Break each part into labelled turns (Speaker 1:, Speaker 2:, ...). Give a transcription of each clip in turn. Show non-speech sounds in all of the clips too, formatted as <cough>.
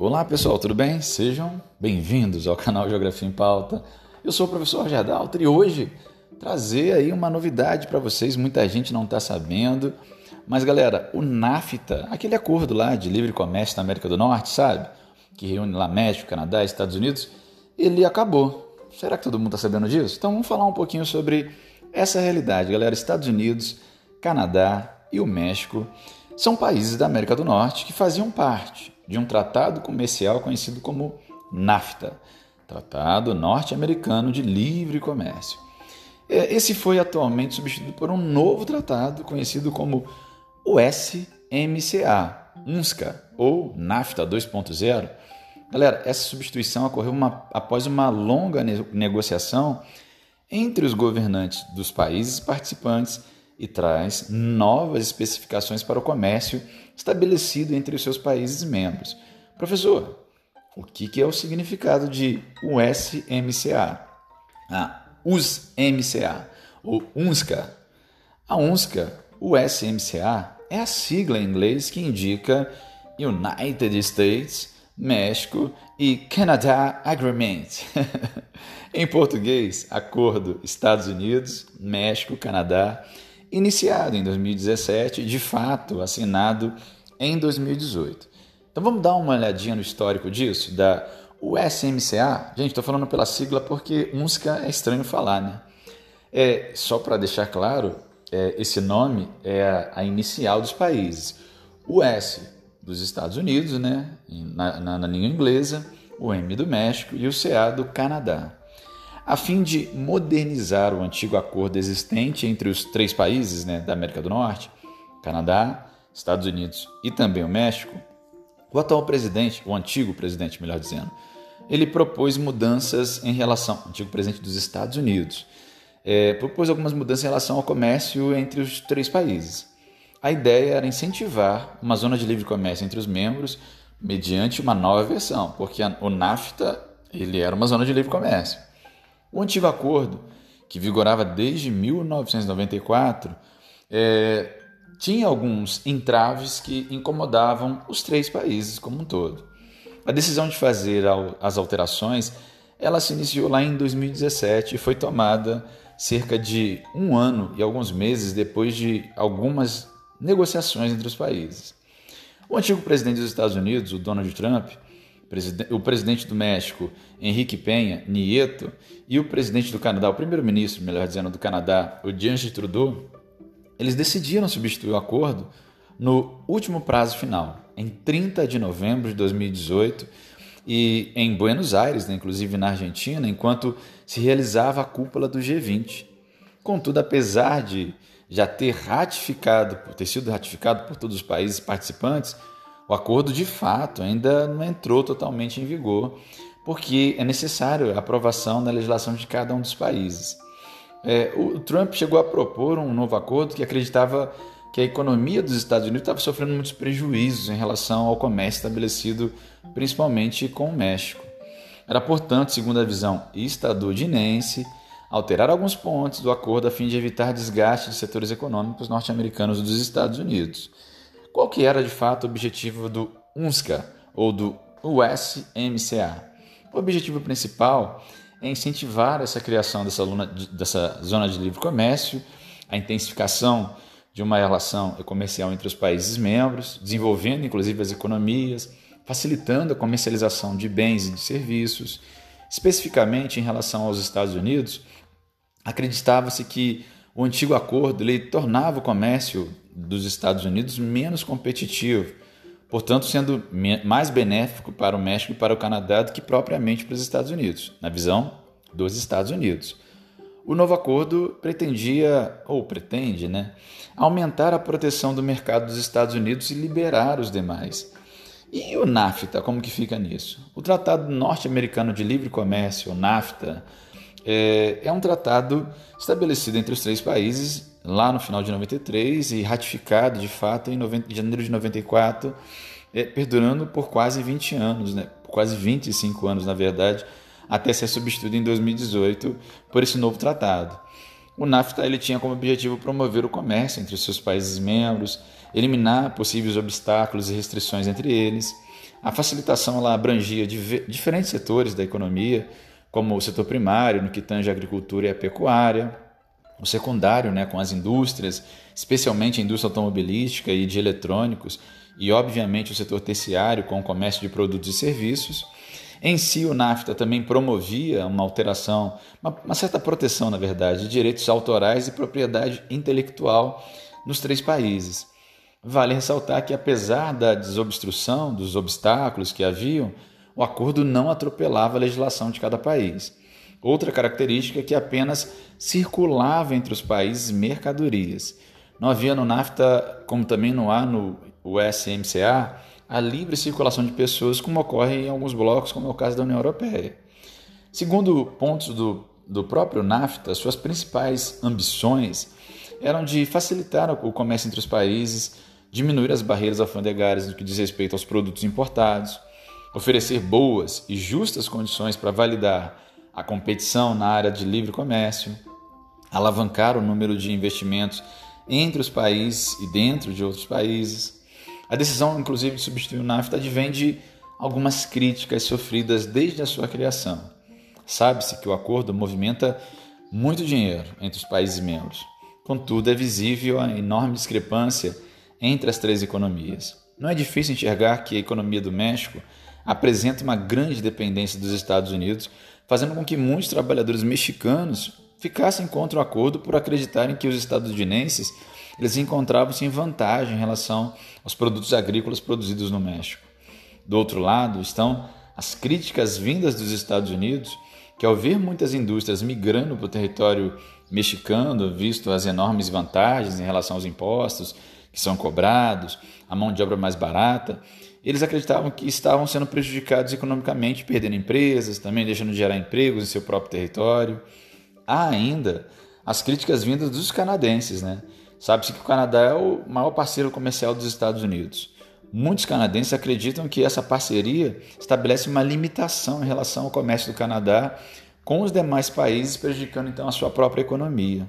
Speaker 1: Olá pessoal, tudo bem? Sejam bem-vindos ao canal Geografia em Pauta. Eu sou o professor Roger e hoje trazer aí uma novidade para vocês, muita gente não está sabendo. Mas galera, o NAFTA, aquele acordo lá de livre comércio na América do Norte, sabe? Que reúne lá México, Canadá Estados Unidos, ele acabou. Será que todo mundo está sabendo disso? Então vamos falar um pouquinho sobre essa realidade, galera. Estados Unidos, Canadá e o México são países da América do Norte que faziam parte de um tratado comercial conhecido como NAFTA Tratado Norte-Americano de Livre Comércio. Esse foi atualmente substituído por um novo tratado conhecido como o SMCA, UNSCA ou NAFTA 2.0. Galera, essa substituição ocorreu uma, após uma longa negociação entre os governantes dos países participantes e traz novas especificações para o comércio estabelecido entre os seus países membros. Professor, o que é o significado de USMCA? Ah, USMCA ou UNSCA. A UNSCA, USMCA, é a sigla em inglês que indica United States, México e Canada Agreement. <laughs> em português, Acordo Estados Unidos, México, Canadá iniciado em 2017 de fato assinado em 2018. Então vamos dar uma olhadinha no histórico disso, da USMCA. Gente, estou falando pela sigla porque UNSCA é estranho falar, né? É, só para deixar claro, é, esse nome é a, a, inicial dos países. O S dos Estados Unidos, né? Na, na, na língua inglesa, o M do México e o CA do Canadá. A fim de modernizar o antigo acordo existente entre os três países né, da América do Norte, Canadá, Estados Unidos e também o México, o atual presidente, o antigo presidente, melhor dizendo, ele propôs mudanças em relação, antigo presidente dos Estados Unidos, é, propôs algumas mudanças em relação ao comércio entre os três países. A ideia era incentivar uma zona de livre comércio entre os membros mediante uma nova versão, porque o NAFTA ele era uma zona de livre comércio. O antigo acordo, que vigorava desde 1994, é, tinha alguns entraves que incomodavam os três países como um todo. A decisão de fazer as alterações ela se iniciou lá em 2017 e foi tomada cerca de um ano e alguns meses depois de algumas negociações entre os países. O antigo presidente dos Estados Unidos, o Donald Trump, o presidente do México, Henrique Penha Nieto, e o presidente do Canadá, o primeiro-ministro, melhor dizendo, do Canadá, o Justin Trudeau, eles decidiram substituir o acordo no último prazo final, em 30 de novembro de 2018, e em Buenos Aires, né, inclusive na Argentina, enquanto se realizava a cúpula do G20. Contudo, apesar de já ter ratificado, ter sido ratificado por todos os países participantes, o acordo, de fato, ainda não entrou totalmente em vigor, porque é necessário a aprovação da legislação de cada um dos países. É, o Trump chegou a propor um novo acordo que acreditava que a economia dos Estados Unidos estava sofrendo muitos prejuízos em relação ao comércio estabelecido principalmente com o México. Era, portanto, segundo a visão estadunidense, alterar alguns pontos do acordo a fim de evitar desgaste de setores econômicos norte-americanos dos Estados Unidos. Qual que era de fato o objetivo do UNSCA ou do USMCA? O objetivo principal é incentivar essa criação dessa, dessa zona de livre comércio, a intensificação de uma relação comercial entre os países membros, desenvolvendo inclusive as economias, facilitando a comercialização de bens e de serviços. Especificamente em relação aos Estados Unidos, acreditava-se que o antigo acordo ele tornava o comércio dos Estados Unidos menos competitivo, portanto, sendo mais benéfico para o México e para o Canadá do que propriamente para os Estados Unidos, na visão dos Estados Unidos. O novo acordo pretendia, ou pretende, né, aumentar a proteção do mercado dos Estados Unidos e liberar os demais. E o NAFTA, como que fica nisso? O Tratado Norte-Americano de Livre Comércio, o NAFTA, é, é um tratado estabelecido entre os três países lá no final de 93 e ratificado de fato em, 90, janeiro de 94, é, perdurando por quase 20 anos, né? quase 25 anos na verdade, até ser substituído em 2018 por esse novo tratado. O NAFTA ele tinha como objetivo promover o comércio entre os seus países membros, eliminar possíveis obstáculos e restrições entre eles, A facilitação ela abrangia diferentes setores da economia, como o setor primário, no que tange a agricultura e a pecuária, o secundário, né, com as indústrias, especialmente a indústria automobilística e de eletrônicos, e obviamente o setor terciário, com o comércio de produtos e serviços. Em si, o NAFTA também promovia uma alteração, uma, uma certa proteção, na verdade, de direitos autorais e propriedade intelectual nos três países. Vale ressaltar que, apesar da desobstrução, dos obstáculos que haviam, o acordo não atropelava a legislação de cada país. Outra característica é que apenas circulava entre os países mercadorias. Não havia no NAFTA, como também não há no USMCA, a livre circulação de pessoas, como ocorre em alguns blocos, como é o caso da União Europeia. Segundo pontos do, do próprio NAFTA, suas principais ambições eram de facilitar o comércio entre os países, diminuir as barreiras alfandegárias no que diz respeito aos produtos importados, oferecer boas e justas condições para validar a competição na área de livre comércio, alavancar o número de investimentos entre os países e dentro de outros países. A decisão, inclusive, de substituir o NAFTA advém de algumas críticas sofridas desde a sua criação. Sabe-se que o acordo movimenta muito dinheiro entre os países membros. Contudo, é visível a enorme discrepância entre as três economias. Não é difícil enxergar que a economia do México apresenta uma grande dependência dos Estados Unidos, fazendo com que muitos trabalhadores mexicanos ficassem contra o acordo por acreditarem que os estadunidenses eles encontravam-se em vantagem em relação aos produtos agrícolas produzidos no México. Do outro lado estão as críticas vindas dos Estados Unidos, que ao ver muitas indústrias migrando para o território mexicano, visto as enormes vantagens em relação aos impostos que são cobrados, a mão de obra mais barata, eles acreditavam que estavam sendo prejudicados economicamente, perdendo empresas, também deixando de gerar empregos em seu próprio território. Há ainda as críticas vindas dos canadenses, né? Sabe-se que o Canadá é o maior parceiro comercial dos Estados Unidos. Muitos canadenses acreditam que essa parceria estabelece uma limitação em relação ao comércio do Canadá com os demais países, prejudicando então a sua própria economia.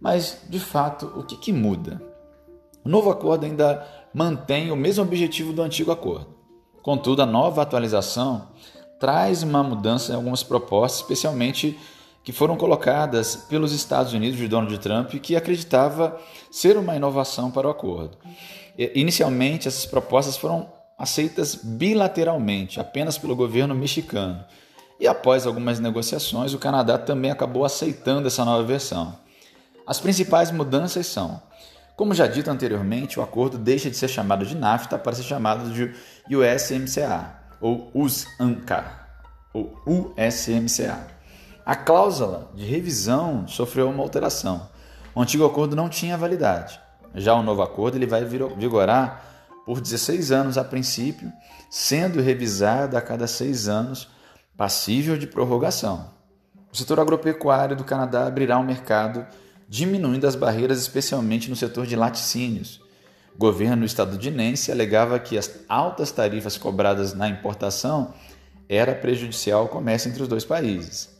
Speaker 1: Mas, de fato, o que, que muda? O novo acordo ainda mantém o mesmo objetivo do antigo acordo. Contudo, a nova atualização traz uma mudança em algumas propostas, especialmente que foram colocadas pelos Estados Unidos de Donald Trump, que acreditava ser uma inovação para o acordo. Inicialmente, essas propostas foram aceitas bilateralmente, apenas pelo governo mexicano. E após algumas negociações, o Canadá também acabou aceitando essa nova versão. As principais mudanças são como já dito anteriormente, o acordo deixa de ser chamado de NAFTA para ser chamado de USMCA ou USANCA ou USMCA. A cláusula de revisão sofreu uma alteração. O antigo acordo não tinha validade. Já o novo acordo ele vai vigorar por 16 anos a princípio, sendo revisado a cada seis anos, passível de prorrogação. O setor agropecuário do Canadá abrirá um mercado diminuindo as barreiras, especialmente no setor de laticínios. O governo estadunidense alegava que as altas tarifas cobradas na importação era prejudicial ao comércio entre os dois países.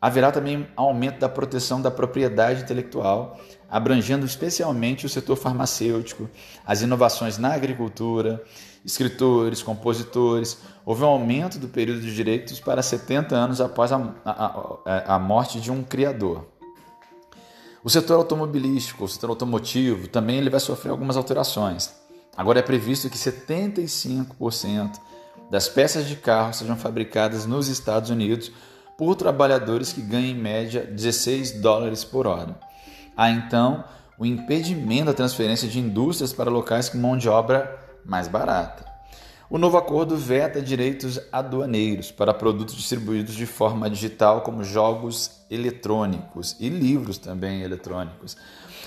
Speaker 1: Haverá também aumento da proteção da propriedade intelectual, abrangendo especialmente o setor farmacêutico, as inovações na agricultura, escritores, compositores. Houve um aumento do período de direitos para 70 anos após a, a, a, a morte de um criador. O setor automobilístico, o setor automotivo, também ele vai sofrer algumas alterações. Agora é previsto que 75% das peças de carro sejam fabricadas nos Estados Unidos por trabalhadores que ganham em média 16 dólares por hora. Há então o impedimento da transferência de indústrias para locais com mão de obra mais barata. O novo acordo veta direitos aduaneiros para produtos distribuídos de forma digital, como jogos eletrônicos e livros também eletrônicos.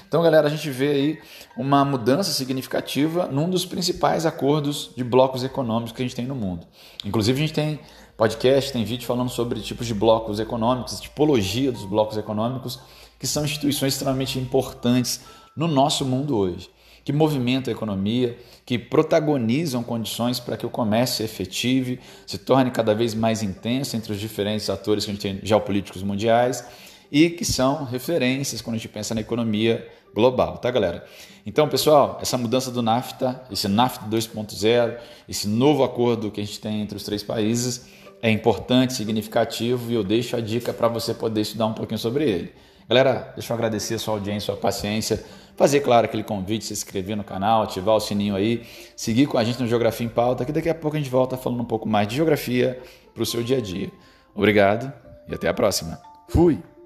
Speaker 1: Então, galera, a gente vê aí uma mudança significativa num dos principais acordos de blocos econômicos que a gente tem no mundo. Inclusive, a gente tem podcast, tem vídeo falando sobre tipos de blocos econômicos, tipologia dos blocos econômicos, que são instituições extremamente importantes no nosso mundo hoje que movimentam a economia, que protagonizam condições para que o comércio efetive, se torne cada vez mais intenso entre os diferentes atores que a gente tem geopolíticos mundiais e que são referências quando a gente pensa na economia global, tá, galera? Então, pessoal, essa mudança do NAFTA, esse NAFTA 2.0, esse novo acordo que a gente tem entre os três países é importante, significativo e eu deixo a dica para você poder estudar um pouquinho sobre ele. Galera, deixa eu agradecer a sua audiência, a sua paciência, fazer, claro, aquele convite, se inscrever no canal, ativar o sininho aí, seguir com a gente no Geografia em Pauta, que daqui a pouco a gente volta falando um pouco mais de geografia para o seu dia a dia. Obrigado e até a próxima. Fui!